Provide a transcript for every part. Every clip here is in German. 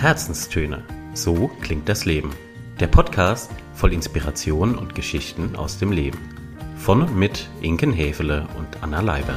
Herzenstöne. So klingt das Leben. Der Podcast voll Inspiration und Geschichten aus dem Leben. Von und mit Inken Hefele und Anna Leiber.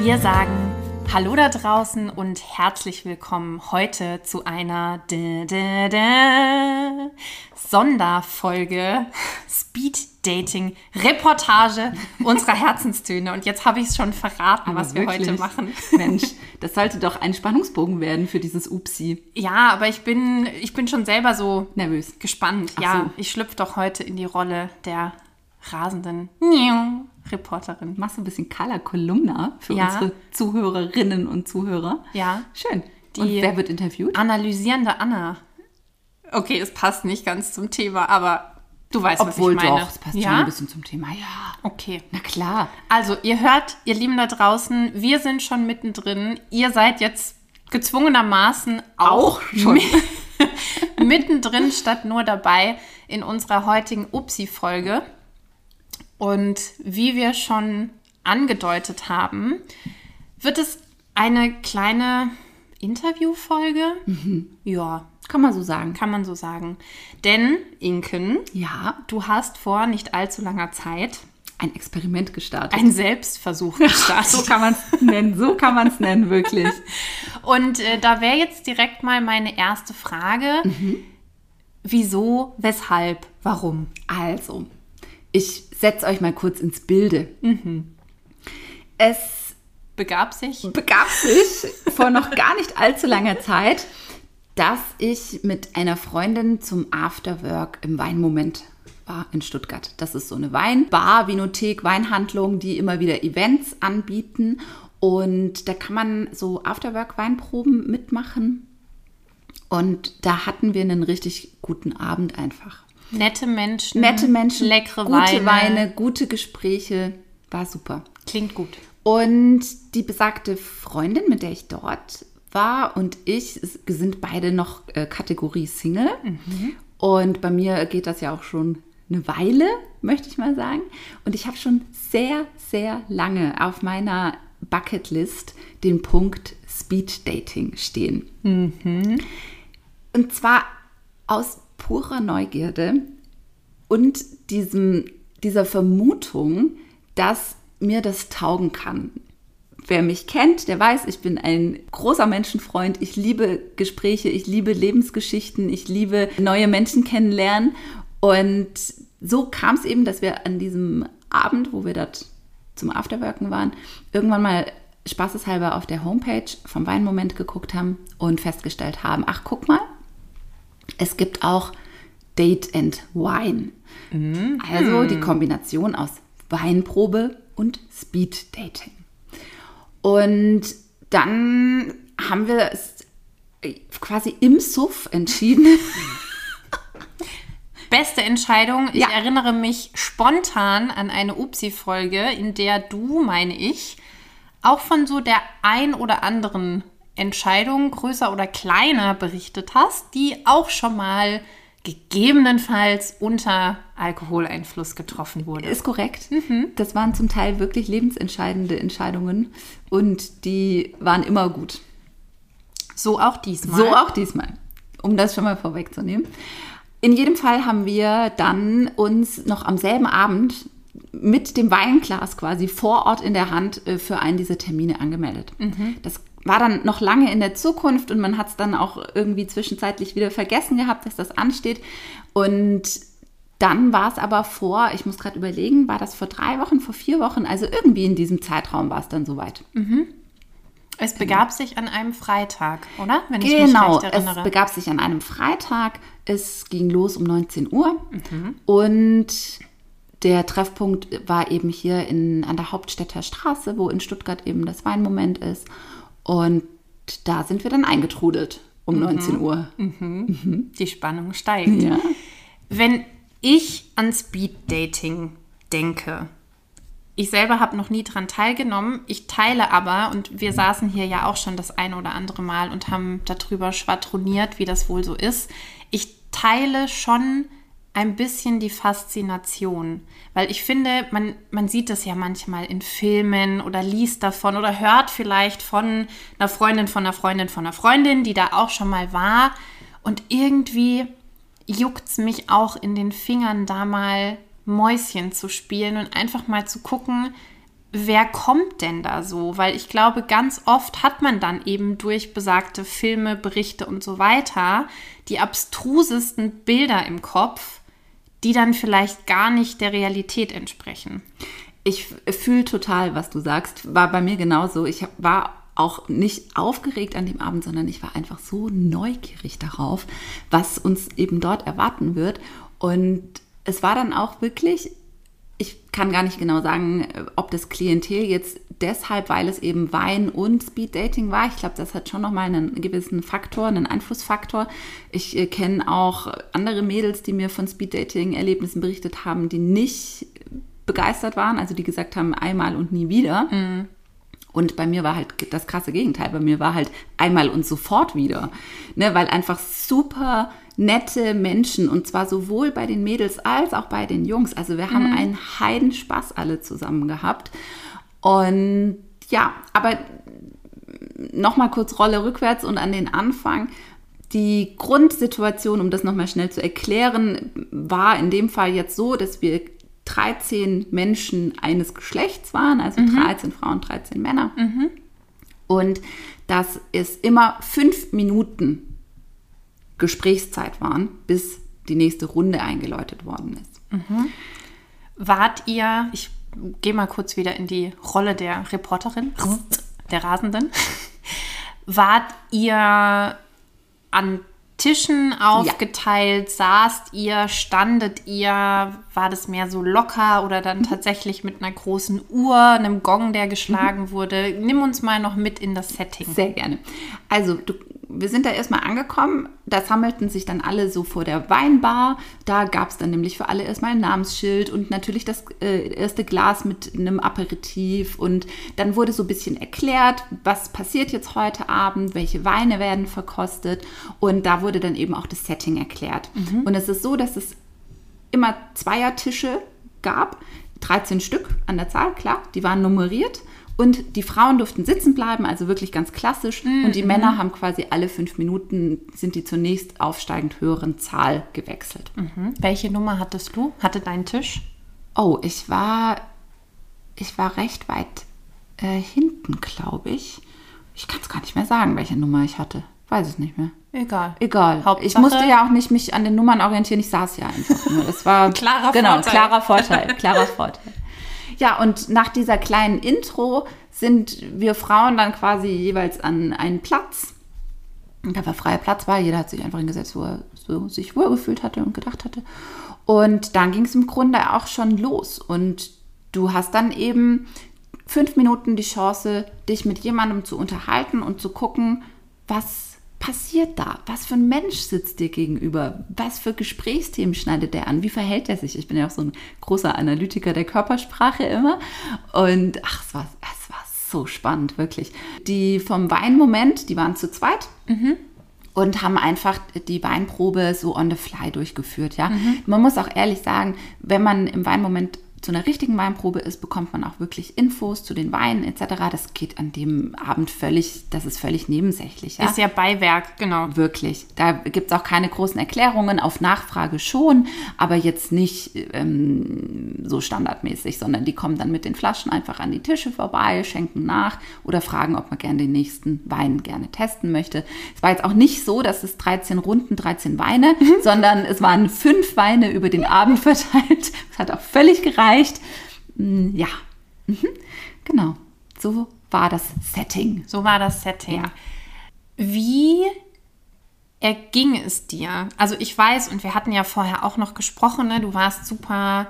Wir sagen Hallo da draußen und herzlich willkommen heute zu einer dä, dä, dä, Sonderfolge Speed Dating Reportage unserer Herzenstöne. Und jetzt habe ich es schon verraten, Aber was wir wirklich? heute machen. Mensch, das sollte doch ein Spannungsbogen werden für dieses Upsi. Ja, aber ich bin, ich bin schon selber so Nervös. gespannt. Ach ja, so. ich schlüpfe doch heute in die Rolle der rasenden Reporterin. Machst du ein bisschen Color Kolumna für Ja. unsere Zuhörerinnen und Zuhörer? Ja. Schön. Die- und wer wird interviewt? Analysierende Anna. Okay, es passt nicht ganz zum Thema, aber du weißt, Obwohl was ich meine. doch, es passt schon ja? ein bisschen zum Thema. Ja. Okay. Na klar. Also, ihr hört, ihr Lieben da draußen, wir sind schon mittendrin. Ihr seid jetzt gezwungenermaßen auch, Auch schon. mi- mittendrin statt nur dabei in unserer heutigen Upsi-Folge. Und wie wir schon angedeutet haben, wird es eine kleine Interviewfolge. Ja, Kann man so sagen. kann man so sagen. Denn, Inken, Ja, du hast vor nicht allzu langer Zeit ein Experiment gestartet. einen Selbstversuch gestartet. so kann man es nennen. So kann man es nennen, wirklich. Und äh, da wäre jetzt direkt mal meine erste Frage. Wieso, weshalb, warum? Also, ich setze euch mal kurz ins Bilde. Mhm. Es Begab sich? begab sich vor noch gar nicht allzu langer Zeit, dass ich mit einer Freundin zum Afterwork im Weinmoment war in Stuttgart. Das ist so eine Weinbar, Vinothek, Weinhandlung, die immer wieder Events anbieten. Und da kann man so Afterwork-Weinproben mitmachen. Und da hatten wir einen richtig guten Abend einfach. Nette Menschen. Nette Menschen, Leckere gute Weine. Weine, gute Gespräche. War super. Klingt gut. Und die besagte Freundin, mit der ich dort war und ich sind beide noch äh, Kategorie Single. Und bei mir geht das ja auch schon eine Weile, möchte ich mal sagen. Und ich habe schon sehr, sehr lange auf meiner Bucketlist den Punkt Speed Dating stehen. Und zwar aus purer Neugierde und diesem, dieser Vermutung, dass mir das taugen kann. Wer mich kennt, der weiß, ich bin ein großer Menschenfreund. Ich liebe Gespräche, ich liebe Lebensgeschichten, ich liebe neue Menschen kennenlernen. Und so kam es eben, dass wir an diesem Abend, wo wir dort zum Afterworken waren, irgendwann mal spaßeshalber auf der Homepage vom Weinmoment geguckt haben und festgestellt haben, ach guck mal, es gibt auch Date and Wine. Also die Kombination aus Weinprobe und Speed Dating. Und dann haben wir es quasi im Suff entschieden. Beste Entscheidung. Ich Ja. erinnere mich spontan an eine Upsi-Folge, in der du, meine ich, auch von so der ein oder anderen Entscheidung, größer oder kleiner, berichtet hast, die auch schon mal gegebenenfalls unter Alkoholeinfluss getroffen wurde. Ist korrekt. Das waren zum Teil wirklich lebensentscheidende Entscheidungen und die waren immer gut. So auch diesmal. So auch diesmal, um das schon mal vorwegzunehmen. In jedem Fall haben wir dann uns noch am selben Abend mit dem Weinglas quasi vor Ort in der Hand äh, für einen dieser Termine angemeldet. Das war dann noch lange in der Zukunft und man hat es dann auch irgendwie zwischenzeitlich wieder vergessen gehabt, dass das ansteht. Und dann war es aber vor, ich muss gerade überlegen, war das vor drei Wochen, vor vier Wochen, also irgendwie in diesem Zeitraum war es dann soweit. Es begab sich an einem Freitag, oder? Wenn ich mich Genau, es erinnere. begab sich an einem Freitag. Es ging los um 19 Uhr und der Treffpunkt war eben hier in, an der Hauptstädter Straße, wo in Stuttgart eben das Weinmoment ist. Und da sind wir dann eingetrudelt um 19 Uhr. Die Spannung steigt. Ja. Wenn ich an Speed Dating denke, ich selber habe noch nie dran teilgenommen. Ich teile aber, und wir saßen hier ja auch schon das ein oder andere Mal und haben darüber schwadroniert, wie das wohl so ist. Ich teile schon ein bisschen die Faszination. Weil ich finde, man, man sieht das ja manchmal in Filmen oder liest davon oder hört vielleicht von einer Freundin, von einer Freundin, von einer Freundin, die da auch schon mal war. Und irgendwie juckt es mich auch in den Fingern, da mal Mäuschen zu spielen und einfach mal zu gucken, wer kommt denn da so? Weil ich glaube, ganz oft hat man dann eben durch besagte Filme, Berichte und so weiter die abstrusesten Bilder im Kopf, die dann vielleicht gar nicht der Realität entsprechen. Ich fühle total, was du sagst. War bei mir genauso. Ich war auch nicht aufgeregt an dem Abend, sondern ich war einfach so neugierig darauf, was uns eben dort erwarten wird. Und es war dann auch wirklich, ich kann gar nicht genau sagen, ob das Klientel jetzt deshalb, weil es eben Wein und Speed Dating war. Ich glaube, das hat schon nochmal einen gewissen Faktor, einen Einflussfaktor. Ich äh, kenne auch andere Mädels, die mir von Speed Dating Erlebnissen berichtet haben, die nicht begeistert waren, also die gesagt haben, einmal und nie wieder. Mhm. Und bei mir war halt das krasse Gegenteil. Bei mir war halt einmal und sofort wieder. Ne, weil einfach super nette Menschen und zwar sowohl bei den Mädels als auch bei den Jungs. Also wir haben mhm. einen Heidenspaß alle zusammen gehabt. Und ja, aber nochmal kurz Rolle rückwärts und an den Anfang. Die Grundsituation, um das nochmal schnell zu erklären, war in dem Fall jetzt so, dass wir 13 Menschen eines Geschlechts waren, also mhm. 13 Frauen, 13 Männer. Mhm. Und dass es immer fünf Minuten Gesprächszeit waren, bis die nächste Runde eingeläutet worden ist. Mhm. Wart ihr, ich gehe mal kurz wieder in die Rolle der Reporterin, der Rasenden. Wart ihr an Tischen aufgeteilt? Ja. Saßt ihr, standet ihr? War das mehr so locker oder dann mhm. tatsächlich mit einer großen Uhr, einem Gong, der geschlagen mhm. wurde? Nimm uns mal noch mit in das Setting. Sehr gerne. Also, du wir sind da erstmal angekommen. Da sammelten sich dann alle so vor der Weinbar. Da gab es dann nämlich für alle erstmal ein Namensschild und natürlich das äh, erste Glas mit einem Aperitif. Und dann wurde so ein bisschen erklärt, was passiert jetzt heute Abend, welche Weine werden verkostet. Und da wurde dann eben auch das Setting erklärt. Mhm. Und es ist so, dass es immer Zweiertische gab. 13 Stück an der Zahl, klar, die waren nummeriert. Und die Frauen durften sitzen bleiben, also wirklich ganz klassisch. Mhm. Und die Männer haben quasi alle fünf Minuten, sind die zunächst aufsteigend höheren Zahl gewechselt. Mhm. Welche Nummer hattest du? Hatte dein Tisch? Oh, ich war, ich war recht weit äh, hinten, glaube ich. Ich kann es gar nicht mehr sagen, welche Nummer ich hatte. Weiß es nicht mehr. Egal. Egal. Hauptsache, ich musste ja auch nicht mich an den Nummern orientieren. Ich saß ja einfach nur. Das war klarer genau, Vorteil. klarer Vorteil. Klarer Vorteil. Ja, und nach dieser kleinen Intro sind wir Frauen dann quasi jeweils an einen Platz. Da war freier Platz war, jeder hat sich einfach hingesetzt, wo er so sich wohlgefühlt hatte und gedacht hatte. Und dann ging es im Grunde auch schon los. Und du hast dann eben fünf Minuten die Chance, dich mit jemandem zu unterhalten und zu gucken, was passiert da? Was für ein Mensch sitzt dir gegenüber? Was für Gesprächsthemen schneidet der an? Wie verhält er sich? Ich bin ja auch so ein großer Analytiker der Körpersprache immer. Und ach, es war, es war so spannend, wirklich. Die vom Weinmoment, die waren zu zweit. Mhm und haben einfach die Weinprobe so on the fly durchgeführt. Ja, mhm. man muss auch ehrlich sagen, wenn man im Weinmoment zu einer richtigen Weinprobe ist, bekommt man auch wirklich Infos zu den Weinen etc. Das geht an dem Abend völlig, das ist völlig nebensächlich. Ja? Ist ja Beiwerk, genau. Wirklich. Da gibt es auch keine großen Erklärungen, auf Nachfrage schon, aber jetzt nicht ähm, so standardmäßig, sondern die kommen dann mit den Flaschen einfach an die Tische vorbei, schenken nach oder fragen, ob man gerne den nächsten Wein gerne testen möchte. Es war jetzt auch nicht so, dass es 13 Runden, 13 Weine, mhm. sondern es waren fünf Weine über den Abend verteilt. Das hat auch völlig gereicht erreicht. Mm, ja, mhm. genau. So war das Setting. So war das Setting. Ja. Wie erging es dir? Also ich weiß, und wir hatten ja vorher auch noch gesprochen, ne? du warst super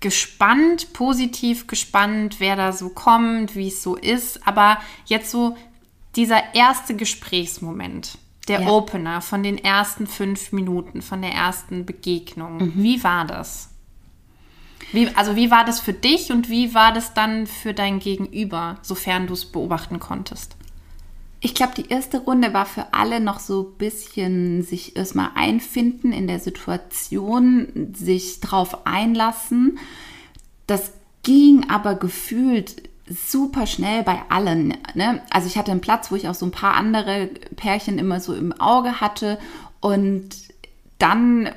gespannt, positiv gespannt, wer da so kommt, wie es so ist. Aber jetzt so dieser erste Gesprächsmoment, der ja. Opener von den ersten fünf Minuten, von der ersten Begegnung, mhm. wie war das? Wie, also wie war das für dich und wie war das dann für dein Gegenüber, sofern du es beobachten konntest? Ich glaube, die erste Runde war für alle noch so ein bisschen sich erstmal einfinden in der Situation, sich drauf einlassen. Das ging aber gefühlt super schnell bei allen. Ne? Also ich hatte einen Platz, wo ich auch so ein paar andere Pärchen immer so im Auge hatte und dann,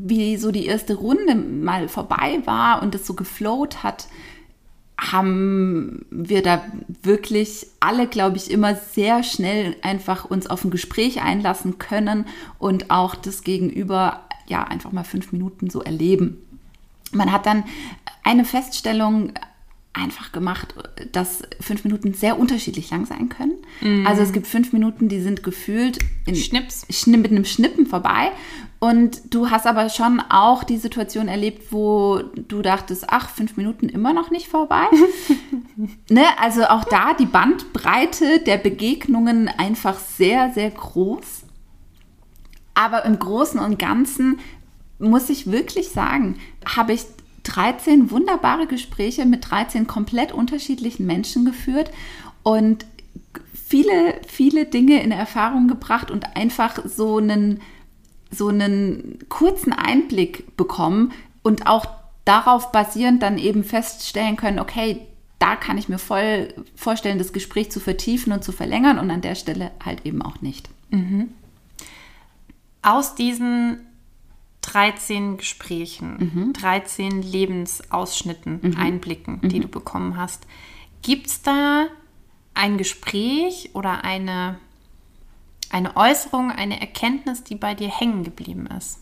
wie so die erste Runde mal vorbei war und es so geflowt hat, haben wir da wirklich alle, glaube ich, immer sehr schnell einfach uns auf ein Gespräch einlassen können und auch das Gegenüber ja einfach mal fünf Minuten so erleben. Man hat dann eine Feststellung einfach gemacht, dass fünf Minuten sehr unterschiedlich lang sein können. Mm. Also es gibt fünf Minuten, die sind gefühlt in Schnips. mit einem Schnippen vorbei. Und du hast aber schon auch die Situation erlebt, wo du dachtest, ach, fünf Minuten immer noch nicht vorbei. ne? Also auch da die Bandbreite der Begegnungen einfach sehr, sehr groß. Aber im Großen und Ganzen muss ich wirklich sagen, habe ich 13 wunderbare Gespräche mit 13 komplett unterschiedlichen Menschen geführt und viele, viele Dinge in Erfahrung gebracht und einfach so einen, so einen kurzen Einblick bekommen und auch darauf basierend dann eben feststellen können, okay, da kann ich mir voll vorstellen, das Gespräch zu vertiefen und zu verlängern und an der Stelle halt eben auch nicht. Mhm. Aus diesen 13 Gesprächen, mhm. 13 Lebensausschnitten, mhm. Einblicken, die mhm. du bekommen hast. Gibt es da ein Gespräch oder eine, eine Äußerung, eine Erkenntnis, die bei dir hängen geblieben ist?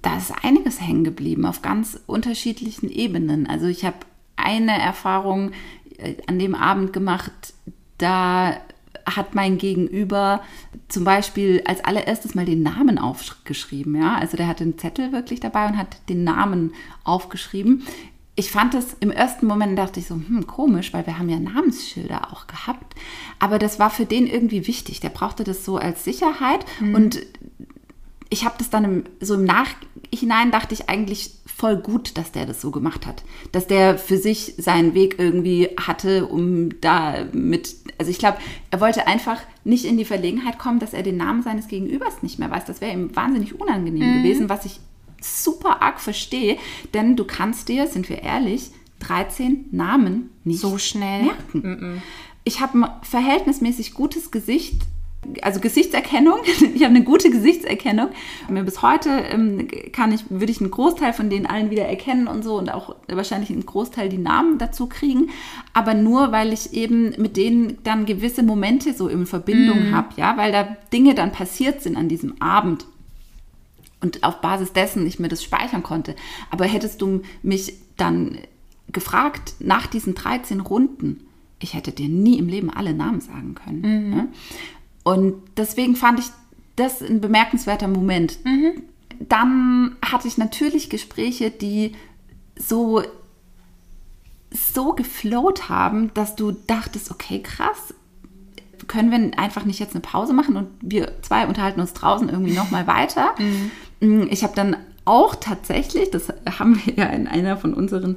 Da ist einiges hängen geblieben auf ganz unterschiedlichen Ebenen. Also ich habe eine Erfahrung äh, an dem Abend gemacht, da hat mein Gegenüber zum Beispiel als allererstes mal den Namen aufgeschrieben. Ja? Also der hat den Zettel wirklich dabei und hat den Namen aufgeschrieben. Ich fand das im ersten Moment, dachte ich so, hm, komisch, weil wir haben ja Namensschilder auch gehabt. Aber das war für den irgendwie wichtig. Der brauchte das so als Sicherheit. Mhm. Und ich habe das dann im, so im Nachhinein, dachte ich eigentlich, voll gut, dass der das so gemacht hat. Dass der für sich seinen Weg irgendwie hatte, um da mit, also ich glaube, er wollte einfach nicht in die Verlegenheit kommen, dass er den Namen seines Gegenübers nicht mehr weiß. Das wäre ihm wahnsinnig unangenehm mhm. gewesen, was ich super arg verstehe, denn du kannst dir, sind wir ehrlich, 13 Namen nicht so schnell merken. Mhm. Ich habe ein verhältnismäßig gutes Gesicht also Gesichtserkennung. Ich habe eine gute Gesichtserkennung. Bis heute ähm, kann ich, würde ich einen Großteil von denen allen wieder erkennen und so und auch wahrscheinlich einen Großteil die Namen dazu kriegen. Aber nur, weil ich eben mit denen dann gewisse Momente so in Verbindung mm. habe, ja, weil da Dinge dann passiert sind an diesem Abend. Und auf Basis dessen ich mir das speichern konnte. Aber hättest du mich dann gefragt nach diesen 13 Runden, ich hätte dir nie im Leben alle Namen sagen können. Mhm. Ja? Und deswegen fand ich das ein bemerkenswerter Moment. Mhm. Dann hatte ich natürlich Gespräche, die so, so geflowt haben, dass du dachtest, okay, krass, können wir einfach nicht jetzt eine Pause machen und wir zwei unterhalten uns draußen irgendwie nochmal weiter. Mhm. Ich habe dann auch tatsächlich, das haben wir ja in einer von unseren,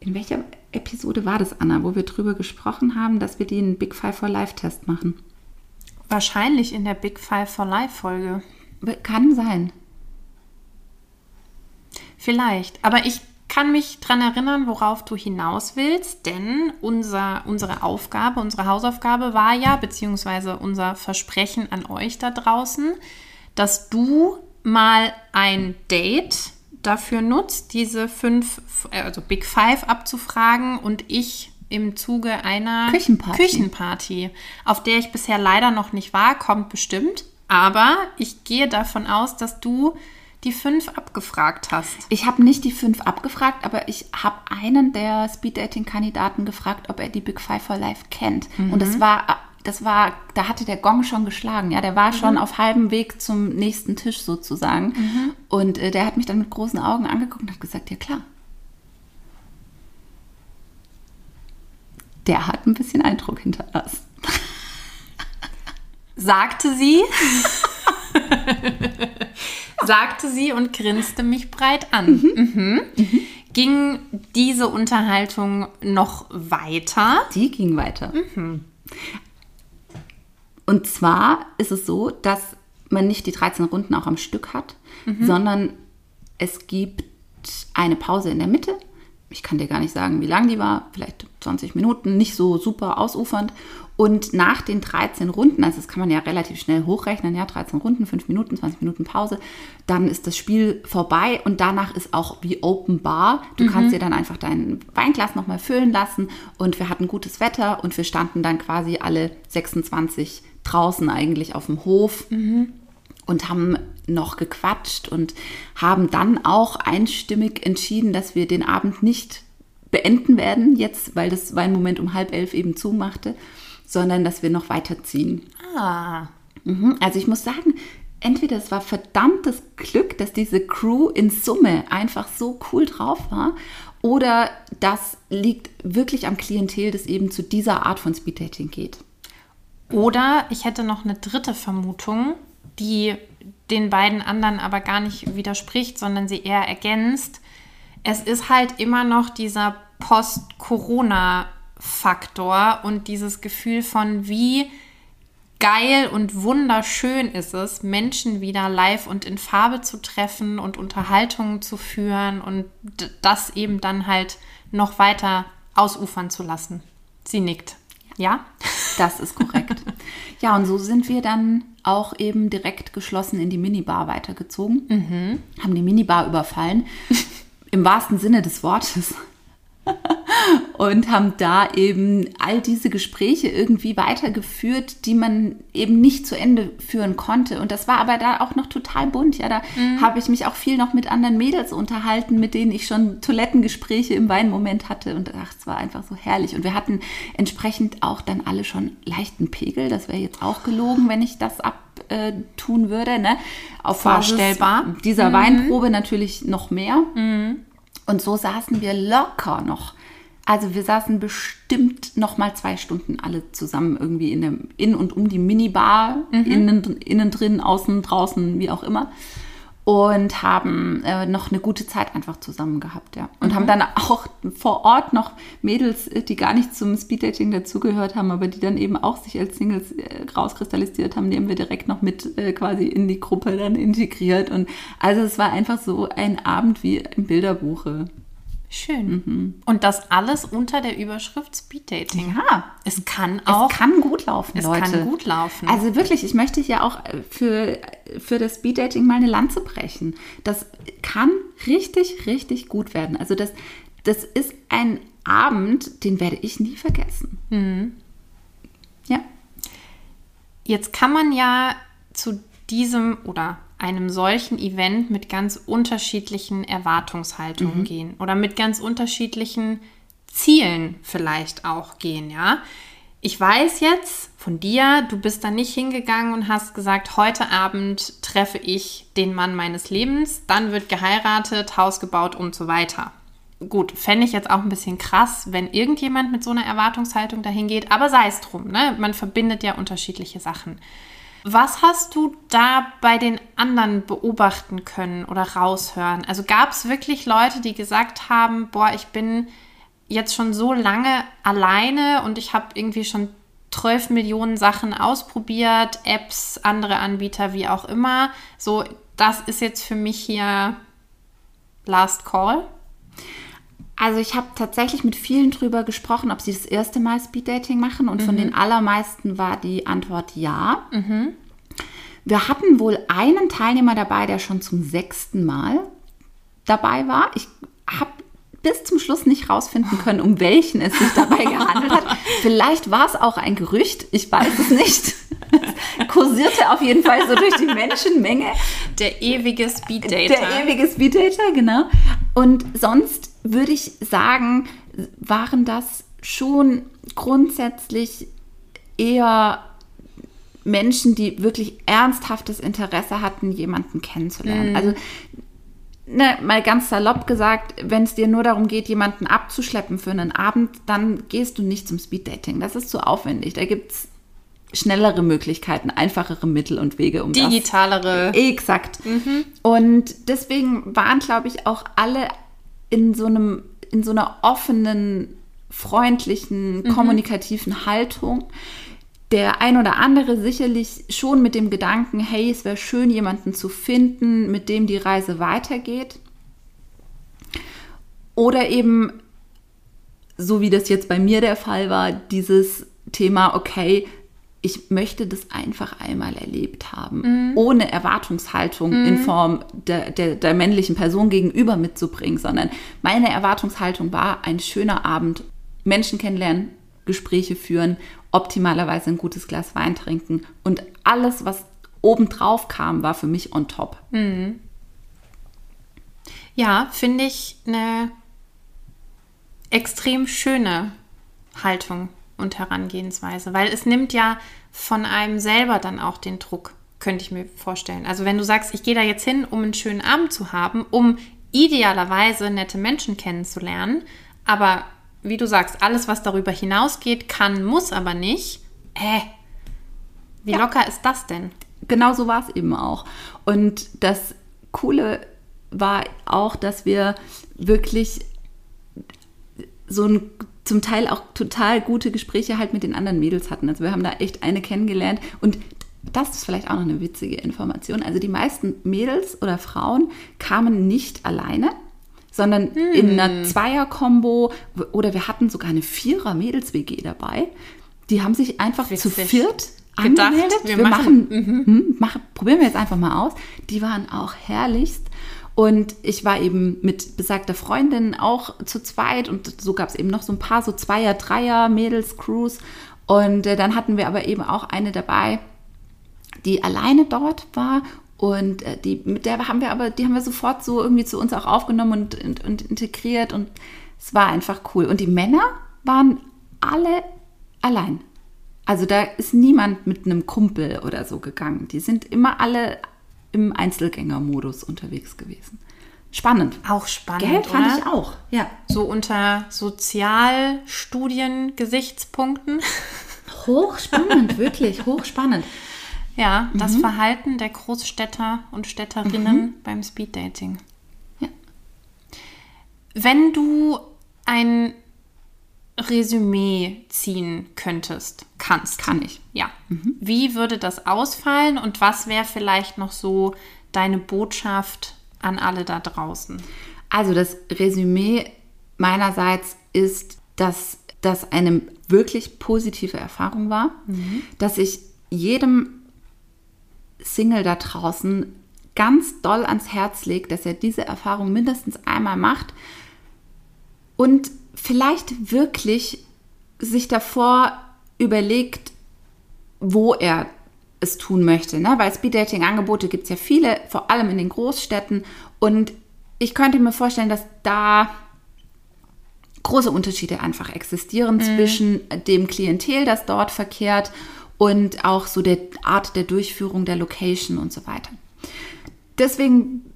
in welcher Episode war das, Anna, wo wir drüber gesprochen haben, dass wir den Big Five for Life Test machen? Wahrscheinlich in der Big Five for Life Folge. Kann sein. Vielleicht. Aber ich kann mich daran erinnern, worauf du hinaus willst, denn unser, unsere Aufgabe, unsere Hausaufgabe war ja, beziehungsweise unser Versprechen an euch da draußen, dass du mal ein Date dafür nutzt, diese fünf, also Big Five abzufragen und ich im Zuge einer Küchenparty. Küchenparty, auf der ich bisher leider noch nicht war, kommt bestimmt. Aber ich gehe davon aus, dass du die fünf abgefragt hast. Ich habe nicht die fünf abgefragt, aber ich habe einen der Speeddating-Kandidaten gefragt, ob er die Big Five for Life kennt. Mhm. Und das war, das war, da hatte der Gong schon geschlagen. Ja, der war mhm. schon auf halbem Weg zum nächsten Tisch sozusagen. Mhm. Und äh, der hat mich dann mit großen Augen angeguckt und hat gesagt, ja klar, der hat ein bisschen Eindruck hinterlassen. Sagte sie. sagte sie und grinste mich breit an. Mhm. Mhm. Mhm. Ging diese Unterhaltung noch weiter? Die ging weiter. Mhm. Und zwar ist es so, dass man nicht die 13 Runden auch am Stück hat, sondern es gibt eine Pause in der Mitte. Ich kann dir gar nicht sagen, wie lang die war, vielleicht 20 Minuten, nicht so super ausufernd. Und nach den 13 Runden, also das kann man ja relativ schnell hochrechnen, ja, 13 Runden, 5 Minuten, 20 Minuten Pause, dann ist das Spiel vorbei und danach ist auch wie Open Bar. Du kannst dir dann einfach dein Weinglas nochmal füllen lassen und wir hatten gutes Wetter und wir standen dann quasi alle 26 draußen eigentlich auf dem Hof und haben noch gequatscht und haben dann auch einstimmig entschieden, dass wir den Abend nicht beenden werden, jetzt, weil das Weinmoment um halb elf eben zumachte, sondern dass wir noch weiterziehen. Ah. Mhm. Also ich muss sagen, entweder es war verdammtes Glück, dass diese Crew in Summe einfach so cool drauf war, oder das liegt wirklich am Klientel, das eben zu dieser Art von Speeddating geht. Oder ich hätte noch eine dritte Vermutung, die den beiden anderen aber gar nicht widerspricht, sondern sie eher ergänzt. Es ist halt immer noch dieser Post-Corona-Faktor und dieses Gefühl von, wie geil und wunderschön ist es, Menschen wieder live und in Farbe zu treffen und Unterhaltungen zu führen und das eben dann halt noch weiter ausufern zu lassen. Sie nickt. Ja? Das ist korrekt. ja, und so sind wir dann auch eben direkt geschlossen in die Minibar weitergezogen. Haben die Minibar überfallen, im wahrsten Sinne des Wortes. Und haben da eben all diese Gespräche irgendwie weitergeführt, die man eben nicht zu Ende führen konnte. Und das war aber da auch noch total bunt. Ja, da habe ich mich auch viel noch mit anderen Mädels unterhalten, mit denen ich schon Toilettengespräche im Weinmoment hatte. Und ach, es war einfach so herrlich. Und wir hatten entsprechend auch dann alle schon leichten Pegel. Das wäre jetzt auch gelogen, wenn ich das abtun würde. Ne? Auf Basis Vorstellbar. dieser Weinprobe natürlich noch mehr. Und so saßen wir locker noch. Also wir saßen bestimmt noch mal zwei Stunden alle zusammen irgendwie in, dem, in und um die Minibar, innen, innen drin, außen, draußen, wie auch immer. Und haben äh, noch eine gute Zeit einfach zusammen gehabt, ja. Und haben dann auch vor Ort noch Mädels, äh, die gar nicht zum Speeddating dazugehört haben, aber die dann eben auch sich als Singles äh, rauskristallisiert haben, die haben wir direkt noch mit äh, quasi in die Gruppe dann integriert. Und also es war einfach so ein Abend wie im Bilderbuche. Schön. Und das alles unter der Überschrift Speed Dating. Ja, Es kann auch. es kann gut laufen, es Leute. kann gut laufen. Also wirklich, ich möchte hier auch äh, für, für das Speeddating mal eine Lanze brechen. Das kann richtig, richtig gut werden. Also das, das ist ein Abend, den werde ich nie vergessen. Mhm. Ja. Jetzt kann man ja zu diesem oder einem solchen Event mit ganz unterschiedlichen Erwartungshaltungen gehen oder mit ganz unterschiedlichen Zielen vielleicht auch gehen, ja. Ich weiß jetzt von dir, du bist da nicht hingegangen und hast gesagt, heute Abend treffe ich den Mann meines Lebens, dann wird geheiratet, Haus gebaut und so weiter. Gut, fände ich jetzt auch ein bisschen krass, wenn irgendjemand mit so einer Erwartungshaltung dahin geht, aber sei es drum, ne? Man verbindet ja unterschiedliche Sachen. Was hast du da bei den anderen beobachten können oder raushören? Also gab es wirklich Leute, die gesagt haben, boah, ich bin jetzt schon so lange alleine und ich habe irgendwie schon 12 Millionen Sachen ausprobiert, Apps, andere Anbieter, wie auch immer. So, das ist jetzt für mich hier Last Call. Also ich habe tatsächlich mit vielen drüber gesprochen, ob sie das erste Mal Speeddating machen und von den allermeisten war die Antwort ja. Wir hatten wohl einen Teilnehmer dabei, der schon zum sechsten Mal dabei war. Ich habe bis zum Schluss nicht rausfinden können, um welchen es sich dabei gehandelt hat. Vielleicht war es auch ein Gerücht, ich weiß es nicht. Es kursierte auf jeden Fall so durch die Menschenmenge. Der ewige Speeddater. Der ewige Speeddater, genau. Und sonst würde ich sagen, waren das schon grundsätzlich eher Menschen, die wirklich ernsthaftes Interesse hatten, jemanden kennenzulernen. Also ne, mal ganz salopp gesagt, wenn es dir nur darum geht, jemanden abzuschleppen für einen Abend, dann gehst du nicht zum Speeddating. Das ist zu aufwendig. Da gibt es schnellere Möglichkeiten, einfachere Mittel und Wege, um das Digitalere. Exakt. Und deswegen waren, glaube ich, auch alle in so einem, in so einer offenen, freundlichen, kommunikativen Haltung. der ein oder andere sicherlich schon mit dem Gedanken, hey, es wäre schön, jemanden zu finden, mit dem die Reise weitergeht. Oder eben, so wie das jetzt bei mir der Fall war, dieses Thema, okay, ich möchte das einfach einmal erlebt haben, mhm. ohne Erwartungshaltung mhm. in Form der, der, der, männlichen Person gegenüber mitzubringen, sondern meine Erwartungshaltung war ein schöner Abend, Menschen kennenlernen, Gespräche führen, optimalerweise ein gutes Glas Wein trinken und alles, was obendrauf kam, war für mich on top. Mhm. Ja, finde ich eine extrem schöne Haltung und Herangehensweise, weil es nimmt ja von einem selber dann auch den Druck, könnte ich mir vorstellen. Also wenn du sagst, ich gehe da jetzt hin, um einen schönen Abend zu haben, um idealerweise nette Menschen kennenzulernen, aber wie du sagst, alles, was darüber hinausgeht, kann, muss aber nicht. Äh, wie ja. locker ist das denn? Genau so war es eben auch. Und das Coole war auch, dass wir wirklich so ein zum Teil auch total gute Gespräche halt mit den anderen Mädels hatten. Also wir haben da echt eine kennengelernt und das ist vielleicht auch noch eine witzige Information. Also die meisten Mädels oder Frauen kamen nicht alleine, sondern hm. in einer Zweier-Kombo oder wir hatten sogar eine Vierer-Mädels-WG dabei. Die haben sich einfach Witzig. zu viert angemeldet. wir, wir machen, machen, mhm. hm, machen, probieren wir jetzt einfach mal aus. Die waren auch herrlichst. Und ich war eben mit besagter Freundin auch zu zweit und so gab es eben noch so ein paar so Zweier, Dreier Mädels-Crews. Und äh, dann hatten wir aber eben auch eine dabei, die alleine dort war und äh, die, mit der haben wir aber, die haben wir sofort so irgendwie zu uns auch aufgenommen und, und, und, integriert und es war einfach cool. Und die Männer waren alle allein. Also da ist niemand mit einem Kumpel oder so gegangen. Die sind immer alle im Einzelgängermodus unterwegs gewesen. Spannend. Auch spannend. Geld fand oder? ich auch. Ja. So unter Sozialstudiengesichtspunkten. Hochspannend, wirklich, hochspannend. Ja, mhm. das Verhalten der Großstädter und Städterinnen mhm. beim Speeddating. Ja. Wenn du ein Resümee ziehen könntest, kannst. Kann ich. Ja. Mhm. Wie würde das ausfallen und was wäre vielleicht noch so deine Botschaft an alle da draußen? Also das Resümee meinerseits ist, dass das eine wirklich positive Erfahrung war, mhm. dass ich jedem Single da draußen ganz doll ans Herz lege, dass er diese Erfahrung mindestens einmal macht und vielleicht wirklich sich davor überlegt, wo er es tun möchte. Ne? Weil Speeddating-Angebote gibt es ja viele, vor allem in den Großstädten. Und ich könnte mir vorstellen, dass da große Unterschiede einfach existieren mhm. zwischen dem Klientel, das dort verkehrt und auch so der Art der Durchführung der Location und so weiter. Deswegen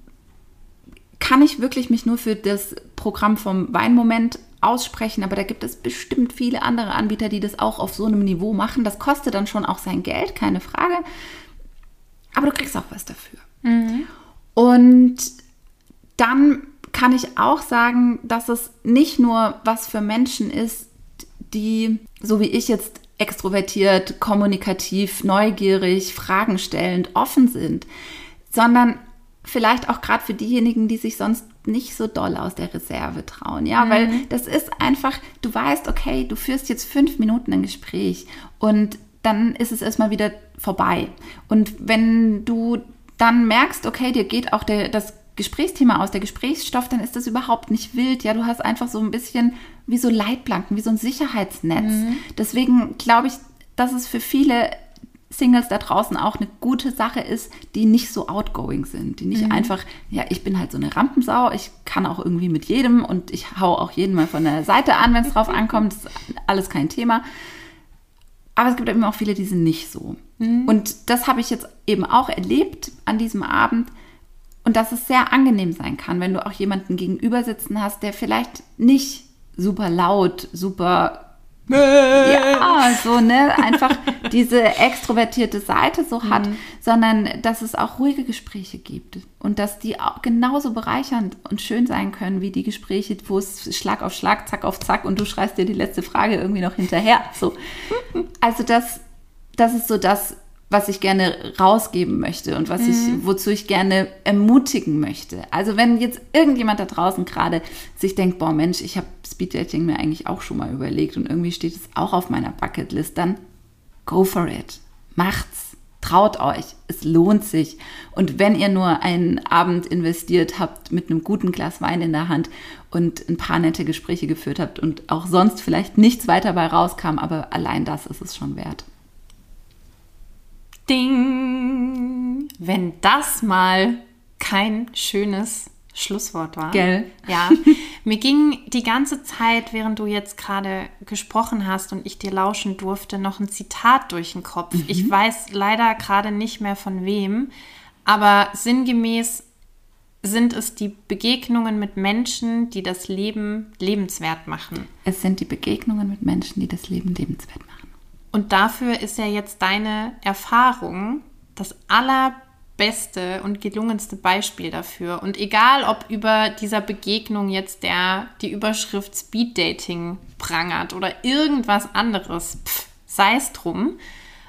kann ich wirklich mich nur für das Programm vom Weinmoment aussprechen, aber da gibt es bestimmt viele andere Anbieter, die das auch auf so einem Niveau machen. Das kostet dann schon auch sein Geld, keine Frage. Aber du kriegst auch was dafür. Mhm. Und dann kann ich auch sagen, dass es nicht nur was für Menschen ist, die, so wie ich jetzt extrovertiert, kommunikativ, neugierig, fragenstellend, offen sind, sondern vielleicht auch gerade für diejenigen, die sich sonst nicht so doll aus der Reserve trauen. Ja, mhm. weil das ist einfach, du weißt, okay, du führst jetzt fünf Minuten ein Gespräch und dann ist es erstmal wieder vorbei. Und wenn du dann merkst, okay, dir geht auch der, das Gesprächsthema aus, der Gesprächsstoff, dann ist das überhaupt nicht wild. Ja, du hast einfach so ein bisschen wie so Leitplanken, wie so ein Sicherheitsnetz. Mhm. Deswegen glaube ich, dass es für viele Singles da draußen auch eine gute Sache ist, die nicht so outgoing sind, die nicht mhm. einfach, ja, ich bin halt so eine Rampensau, ich kann auch irgendwie mit jedem und ich hau auch jeden mal von der Seite an, wenn es drauf ankommt, das ist alles kein Thema. Aber es gibt eben auch viele, die sind nicht so. Mhm. Und das habe ich jetzt eben auch erlebt an diesem Abend und dass es sehr angenehm sein kann, wenn du auch jemanden gegenüber sitzen hast, der vielleicht nicht super laut, super ja, so, ne, einfach diese extrovertierte Seite so hat, mhm. sondern dass es auch ruhige Gespräche gibt und dass die auch genauso bereichernd und schön sein können wie die Gespräche, wo es Schlag auf Schlag, Zack auf Zack und du schreist dir die letzte Frage irgendwie noch hinterher. So. Also, dass das ist so das, was ich gerne rausgeben möchte und was ich, wozu ich gerne ermutigen möchte. Also wenn jetzt irgendjemand da draußen gerade sich denkt, boah Mensch, ich habe Speeddating mir eigentlich auch schon mal überlegt und irgendwie steht es auch auf meiner Bucketlist, dann go for it. Macht's. Traut euch. Es lohnt sich. Und wenn ihr nur einen Abend investiert habt mit einem guten Glas Wein in der Hand und ein paar nette Gespräche geführt habt und auch sonst vielleicht nichts weiter bei rauskam, aber allein das ist es schon wert. Ding! Wenn das mal kein schönes Schlusswort war. Gell? Ja. Mir ging die ganze Zeit, während du jetzt gerade gesprochen hast und ich dir lauschen durfte, noch ein Zitat durch den Kopf. Ich weiß leider gerade nicht mehr von wem, aber sinngemäß sind es die Begegnungen mit Menschen, die das Leben lebenswert machen. Es sind die Begegnungen mit Menschen, die das Leben lebenswert machen. Und dafür ist ja jetzt deine Erfahrung das allerbeste und gelungenste Beispiel dafür. Und egal, ob über dieser Begegnung jetzt der die Überschrift Speed Dating prangert oder irgendwas anderes, sei es drum.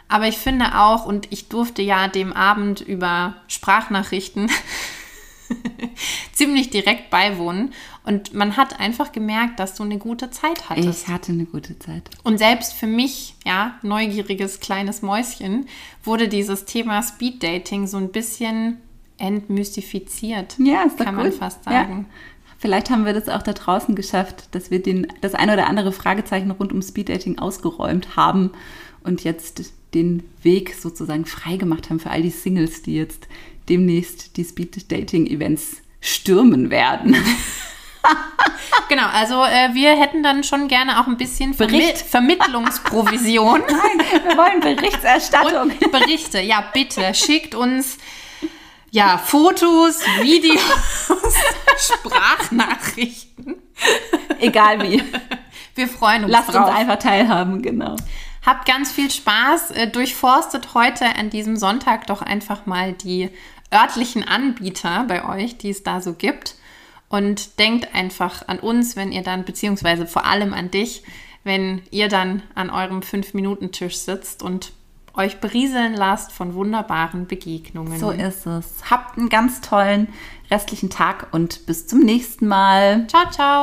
Aber ich finde auch, und ich durfte ja dem Abend über Sprachnachrichten ziemlich direkt beiwohnen. Und man hat einfach gemerkt, dass du eine gute Zeit hattest. Ich hatte eine gute Zeit. Und selbst für mich, ja, neugieriges kleines Mäuschen, wurde dieses Thema Speed Dating so ein bisschen entmystifiziert. Ja, ist doch Kann gut. man fast sagen. Ja. Vielleicht haben wir das auch da draußen geschafft, dass wir den, das eine oder andere Fragezeichen rund um Speeddating ausgeräumt haben und jetzt den Weg sozusagen freigemacht haben für all die Singles, die jetzt demnächst die Speed-Dating-Events stürmen werden. Genau, also äh, wir hätten dann schon gerne auch ein bisschen Vermi Bericht. Vermittlungsprovision Nein, wir wollen Berichterstattung. und Berichte. Ja, bitte schickt uns ja Fotos, Videos, Sprachnachrichten. Egal wie. Wir freuen uns Lasst drauf. uns einfach teilhaben, genau. Habt ganz viel Spaß. Äh, Durchforstet heute an diesem Sonntag doch einfach mal die örtlichen Anbieter bei euch, die es da so gibt. Und denkt einfach an uns, wenn ihr dann, beziehungsweise vor allem an dich, wenn ihr dann an eurem 5-Minuten-Tisch sitzt und euch berieseln lasst von wunderbaren Begegnungen. So ist es. Habt einen ganz tollen restlichen Tag und bis zum nächsten Mal. Ciao, ciao.